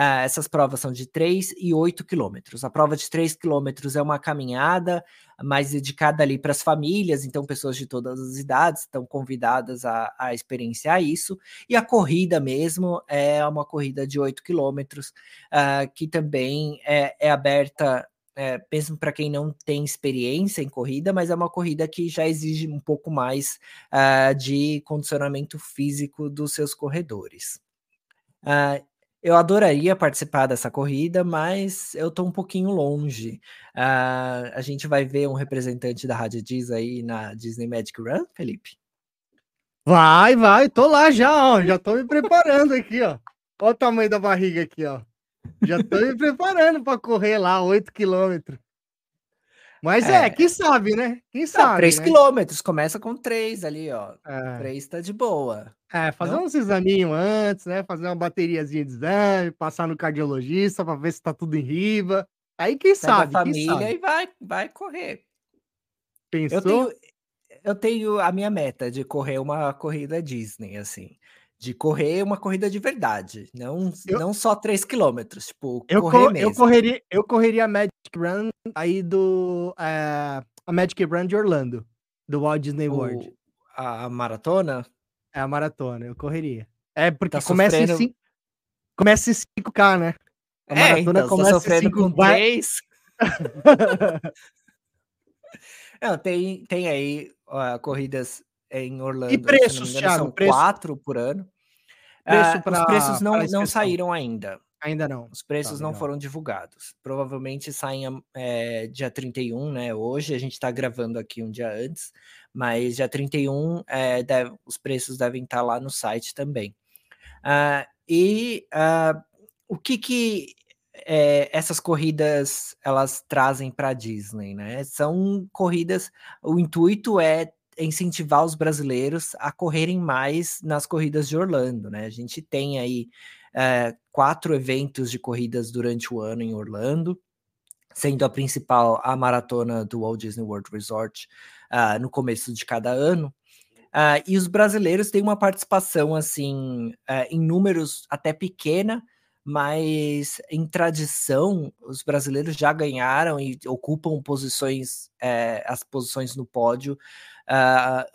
Uh, essas provas são de 3 e 8 quilômetros. A prova de 3 quilômetros é uma caminhada mais dedicada ali para as famílias, então pessoas de todas as idades estão convidadas a, a experienciar isso. E a corrida mesmo é uma corrida de 8 quilômetros, uh, que também é, é aberta é, mesmo para quem não tem experiência em corrida, mas é uma corrida que já exige um pouco mais uh, de condicionamento físico dos seus corredores. Eu adoraria participar dessa corrida, mas eu tô um pouquinho longe. Uh, a gente vai ver um representante da Rádio Diz aí na Disney Magic Run, Felipe? Vai, vai, tô lá já, ó. Já tô me preparando aqui, ó. Olha o tamanho da barriga aqui, ó. Já tô me preparando para correr lá 8 quilômetros. Mas é, é, quem sabe, né? Quem sabe. 3 né? quilômetros, começa com 3 ali, ó. É. 3 tá de boa. É, fazer Não? uns examinhos antes, né? Fazer uma bateriazinha de exame, passar no cardiologista para ver se tá tudo em riba. Aí quem Pega sabe. A família sabe? e vai, vai correr. Pensou? Eu tenho, eu tenho a minha meta de correr uma corrida Disney, assim de correr uma corrida de verdade, não, eu, não só 3 quilômetros, tipo, eu correr mesmo. Eu correria, eu correria a Magic Run aí do é, a Magic Run de Orlando, do Walt Disney World. A, a, maratona? É a maratona, eu correria. É porque tá começa, sofrendo... em cinco, começa em 5K, né? A é, então, começa sofrendo com 3. Não, tem, tem aí uh, corridas em Orlando. E preços, engano, Thiago? São preço... quatro por ano. Preço uh, pra, os preços não, não saíram ainda. Ainda não. Os preços tá, não foram divulgados. Provavelmente saem é, dia 31, né? Hoje a gente está gravando aqui um dia antes, mas dia 31 é, deve, os preços devem estar tá lá no site também. Uh, e uh, o que, que é, essas corridas elas trazem para a Disney, né? São corridas. O intuito é incentivar os brasileiros a correrem mais nas corridas de Orlando, né? A gente tem aí é, quatro eventos de corridas durante o ano em Orlando, sendo a principal a maratona do Walt Disney World Resort uh, no começo de cada ano. Uh, e os brasileiros têm uma participação assim uh, em números até pequena, mas em tradição os brasileiros já ganharam e ocupam posições eh, as posições no pódio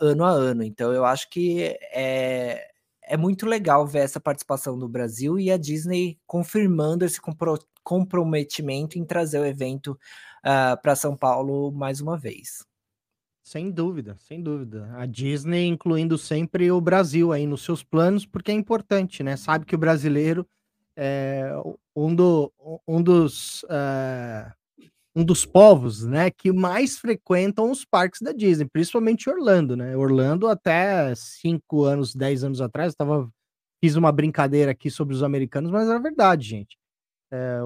ano a ano. Então eu acho que é, é muito legal ver essa participação do Brasil e a Disney confirmando esse compro comprometimento em trazer o evento uh, ah, para São Paulo mais uma vez. Sem dúvida, sem dúvida. A Disney incluindo sempre o Brasil aí nos seus planos, porque é importante, né? Sabe que o brasileiro é um, do, um dos uh, um dos povos, né, que mais frequentam os parques da Disney, principalmente Orlando, né? Orlando até 5 anos, 10 anos atrás, tava fiz uma brincadeira aqui sobre os americanos, mas é verdade, gente. É,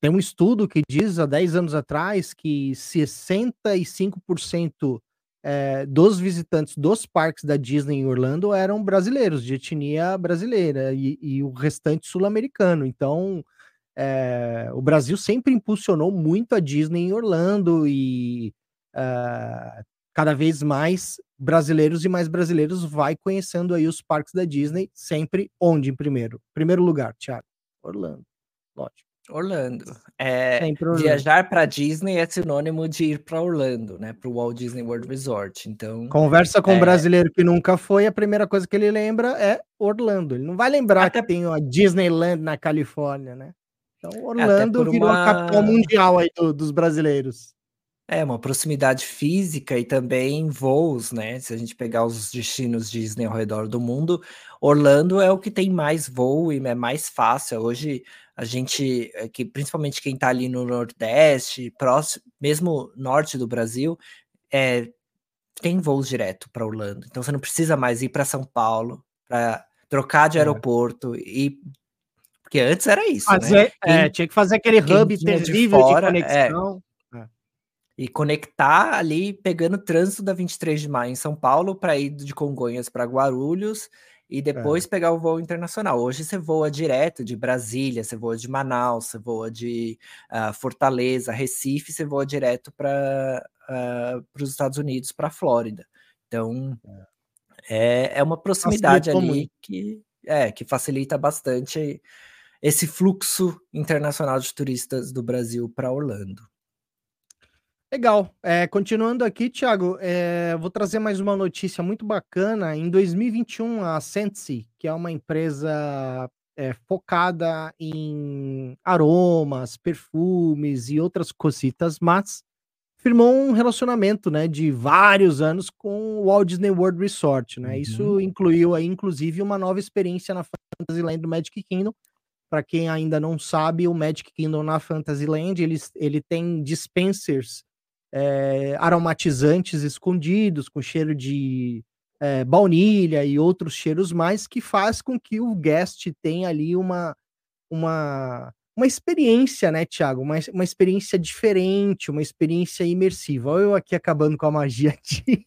tem um estudo que diz há 10 anos atrás que 65% é, dos visitantes dos parques da Disney em Orlando eram brasileiros, de etnia brasileira, e, e o restante sul-americano. Então, é, o Brasil sempre impulsionou muito a Disney em Orlando e uh, cada vez mais brasileiros e mais brasileiros vai conhecendo aí os parques da Disney, sempre onde em primeiro? Primeiro lugar, Thiago. Orlando, lógico. Orlando. É, Orlando. Viajar para Disney é sinônimo de ir para Orlando, né? Para o Walt Disney World Resort. Então. Conversa com é... um brasileiro que nunca foi, a primeira coisa que ele lembra é Orlando. Ele não vai lembrar Até... que tem a Disneyland na Califórnia, né? Então, é, Orlando virou uma... a capital mundial aí do, dos brasileiros. É, uma proximidade física e também voos, né? Se a gente pegar os destinos Disney ao redor do mundo, Orlando é o que tem mais voo e é mais fácil. Hoje, a gente, é que principalmente quem tá ali no Nordeste, próximo, mesmo norte do Brasil, é, tem voos direto para Orlando. Então, você não precisa mais ir para São Paulo para trocar de é. aeroporto e porque antes era isso, né? Fazer, né? Quem, é, tinha que fazer aquele hub terrível de, fora, de é. conexão. É. E conectar ali, pegando o trânsito da 23 de maio em São Paulo para ir de Congonhas para Guarulhos e depois é. pegar o voo internacional. Hoje você voa direto de Brasília, você voa de Manaus, você voa de uh, Fortaleza, Recife, você voa direto para uh, ah, os Estados Unidos, para a Flórida. Então é, é, é uma proximidade ali que, é, que facilita bastante esse fluxo internacional de turistas do Brasil para Orlando. Legal. É, continuando aqui, Thiago, é, vou trazer mais uma notícia muito bacana. Em 2021, a Sensi, que é uma empresa é, focada em aromas, perfumes e outras cositas, mas firmou um relacionamento, né, de vários anos com o Walt Disney World Resort, né? Uhum. Isso incluiu aí, inclusive, uma nova experiência na Fantasyland do Magic Kingdom, para quem ainda não sabe, o Magic Kingdom na Fantasyland, ele, ele tem dispensers é, aromatizantes escondidos, com cheiro de é, baunilha e outros cheiros mais, que faz com que o guest tenha ali uma, uma, uma experiência, né, Thiago? Uma, uma experiência diferente, uma experiência imersiva. Olha eu aqui acabando com a magia de...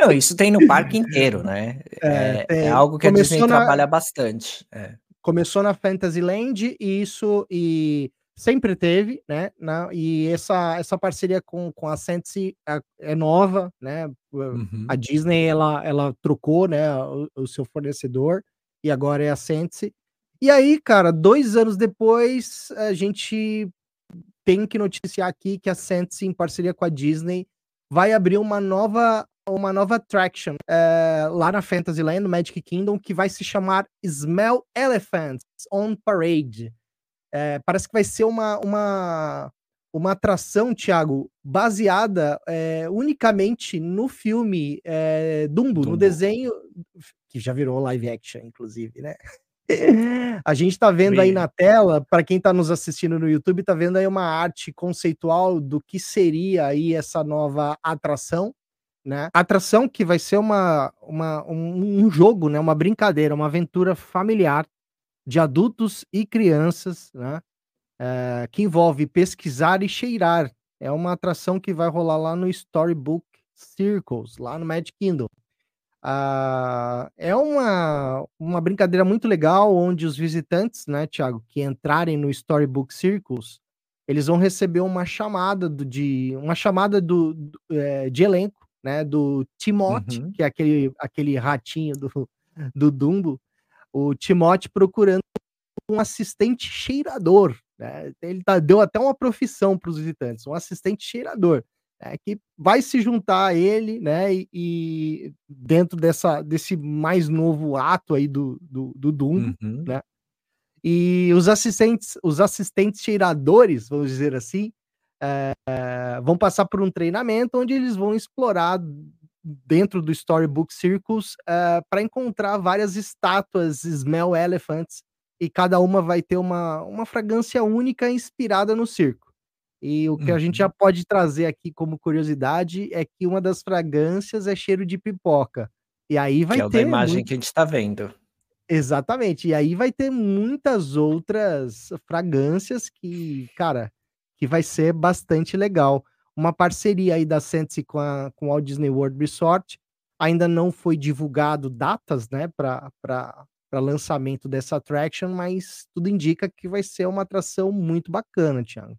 Não, isso tem no parque inteiro, né? É, é, é algo que a Disney na... trabalha bastante. É começou na Fantasyland e isso e sempre teve, né? Na, e essa, essa parceria com, com a Sensi é, é nova, né? Uhum. A Disney ela, ela trocou, né? O, o, seu fornecedor e agora é a Sensi. E aí, cara, dois anos depois a gente tem que noticiar aqui que a Sensi, em parceria com a Disney, vai abrir uma nova uma nova attraction é, lá na Fantasyland, Magic Kingdom, que vai se chamar Smell Elephants on Parade. É, parece que vai ser uma, uma, uma atração, Thiago, baseada é, unicamente no filme Dumbo, Dumbo, no desenho, que já virou live action, inclusive, né? A gente está vendo aí na tela, para quem está nos assistindo no YouTube, está vendo aí uma arte conceitual do que seria aí essa nova atração, né? Atração que vai ser uma, uma um, um jogo, né? Uma brincadeira, uma aventura familiar de adultos e crianças, né? É, que envolve pesquisar e cheirar. É uma atração que vai rolar lá no Storybook Circles, lá no Magic Kingdom. Uh, é uma, uma brincadeira muito legal, onde os visitantes, né, Thiago, que entrarem no Storybook Circles, eles vão receber uma chamada do, de uma chamada do, do é, de elenco, né, do Timote, uhum. que é aquele, aquele ratinho do, do Dumbo, o Timote procurando um assistente cheirador, né? Ele tá, deu até uma profissão para os visitantes, um assistente cheirador é, que vai se juntar a ele, né? E, e, dentro dessa, desse mais novo ato aí do, do, do Doom, uhum. né? E os assistentes, os assistentes cheiradores, vamos dizer assim, é, vão passar por um treinamento onde eles vão explorar dentro do Storybook Circles é, para encontrar várias estátuas Smell Elephants e cada uma vai ter uma, uma fragrância única inspirada no circo. E o que a gente já uhum. pode trazer aqui como curiosidade é que uma das fragrâncias é cheiro de pipoca. E aí vai que é ter. É da imagem muito... que a gente está vendo. Exatamente. E aí vai ter muitas outras fragrâncias que, cara, que vai ser bastante legal. Uma parceria aí da Sense com, a, com o Walt Disney World Resort. Ainda não foi divulgado datas, né, para lançamento dessa attraction, mas tudo indica que vai ser uma atração muito bacana, Thiago.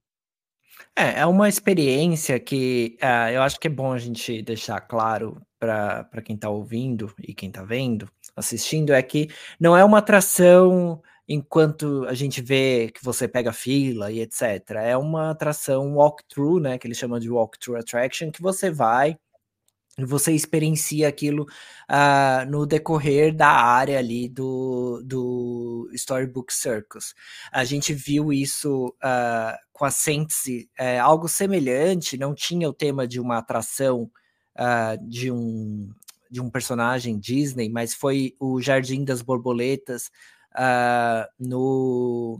É, é uma experiência que uh, eu acho que é bom a gente deixar claro para quem está ouvindo e quem está vendo, assistindo, é que não é uma atração enquanto a gente vê que você pega fila e etc. É uma atração walkthrough, né? Que eles chamam de walkthrough attraction, que você vai você experiencia aquilo uh, no decorrer da área ali do, do Storybook Circus. A gente viu isso uh, com a Sense, é, algo semelhante, não tinha o tema de uma atração uh, de, um, de um personagem Disney, mas foi o Jardim das Borboletas no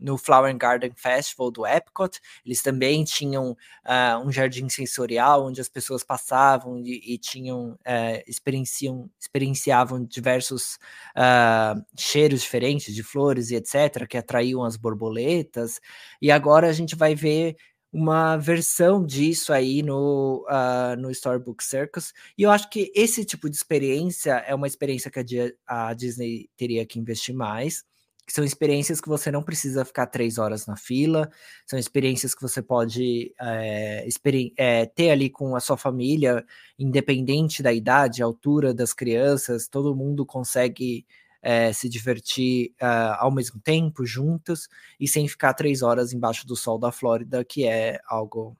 no Flower Garden Festival do Epcot, eles também tinham uh, um jardim sensorial onde as pessoas passavam e, e tinham uh, experienciam, experienciavam diversos uh, cheiros diferentes de flores e etc que atraíam as borboletas. E agora a gente vai ver uma versão disso aí no, uh, no Storybook Circus. E eu acho que esse tipo de experiência é uma experiência que a, a Disney teria que investir mais são experiências que você não precisa ficar três horas na fila, são experiências que você pode é, é, ter ali com a sua família, independente da idade, altura das crianças, todo mundo consegue é, se divertir uh, ao mesmo tempo, juntas, e sem ficar três horas embaixo do sol da Flórida, que é algo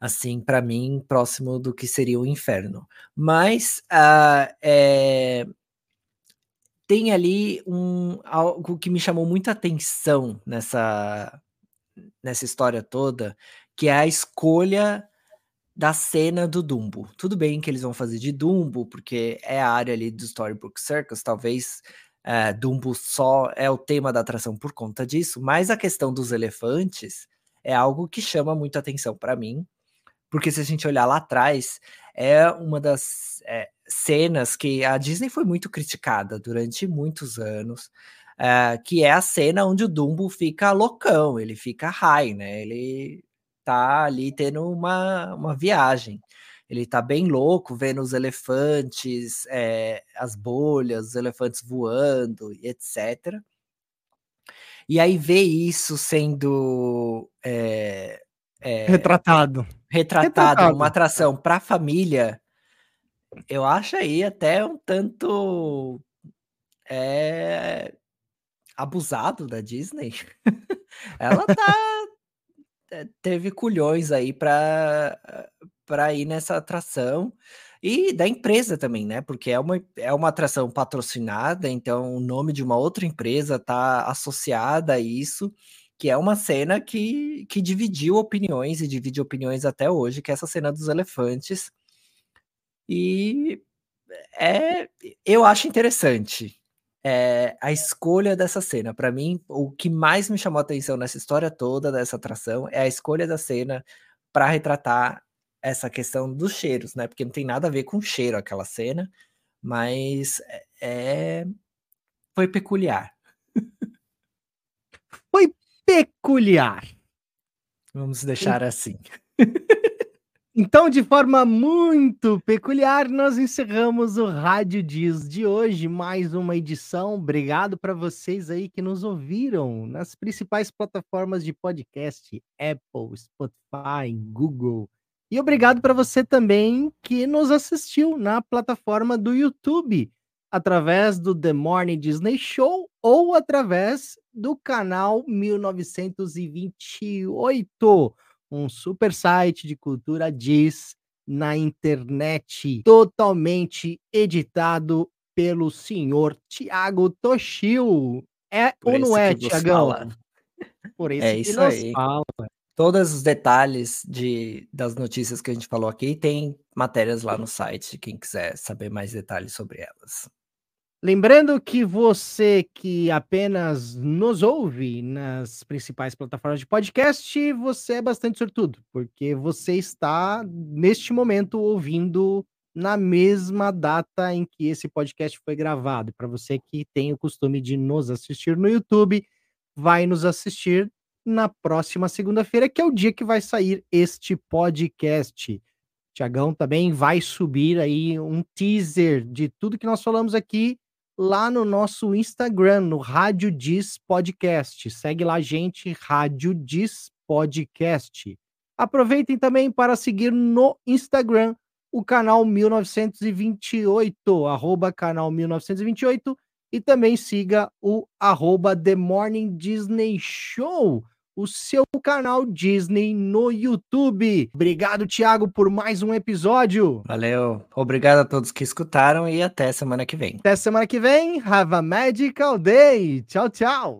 assim, para mim, próximo do que seria o inferno. Mas uh, é, tem ali um algo que me chamou muita atenção nessa nessa história toda, que é a escolha da cena do Dumbo. Tudo bem que eles vão fazer de Dumbo, porque é a área ali do Storybook Circus, talvez é, Dumbo só é o tema da atração por conta disso, mas a questão dos elefantes é algo que chama muita atenção para mim, porque se a gente olhar lá atrás, é uma das é, cenas que a Disney foi muito criticada durante muitos anos, é, que é a cena onde o Dumbo fica loucão, ele fica high, né? Ele tá ali tendo uma, uma viagem. Ele tá bem louco, vendo os elefantes, é, as bolhas, os elefantes voando e etc. E aí ver isso sendo é, é, retratado. retratado, retratado, uma atração para a família, eu acho aí até um tanto é, abusado da Disney. Ela tá teve culhões aí para para ir nessa atração e da empresa também, né? Porque é uma, é uma atração patrocinada, então o nome de uma outra empresa está associada a isso, que é uma cena que, que dividiu opiniões e divide opiniões até hoje, que é essa cena dos elefantes. E é, eu acho interessante é, a escolha dessa cena. Para mim, o que mais me chamou a atenção nessa história toda dessa atração é a escolha da cena para retratar essa questão dos cheiros, né? Porque não tem nada a ver com cheiro aquela cena, mas é, é foi peculiar. Foi peculiar. Vamos deixar assim. Então, de forma muito peculiar, nós encerramos o Rádio Diz de hoje, mais uma edição. Obrigado para vocês aí que nos ouviram nas principais plataformas de podcast, Apple, Spotify, Google. E obrigado para você também que nos assistiu na plataforma do YouTube, através do The Morning Disney Show ou através do canal 1928 um super site de cultura diz na internet, totalmente editado pelo senhor Tiago Toshio. É Por ou não é, Tiagão? Por isso é isso aí. Fala. Todos os detalhes de, das notícias que a gente falou aqui tem matérias lá no site, quem quiser saber mais detalhes sobre elas. Lembrando que você que apenas nos ouve nas principais plataformas de podcast, você é bastante sortudo, porque você está neste momento ouvindo na mesma data em que esse podcast foi gravado. Para você que tem o costume de nos assistir no YouTube, vai nos assistir na próxima segunda-feira, que é o dia que vai sair este podcast. Tiagão também vai subir aí um teaser de tudo que nós falamos aqui lá no nosso Instagram, no Rádio Diz Podcast. Segue lá, gente, Rádio Diz Podcast. Aproveitem também para seguir no Instagram o canal 1928, arroba canal 1928, e também siga o arroba The Morning Disney Show o seu canal Disney no YouTube. Obrigado, Thiago, por mais um episódio. Valeu. Obrigado a todos que escutaram e até semana que vem. Até semana que vem. Have a magical day. Tchau, tchau.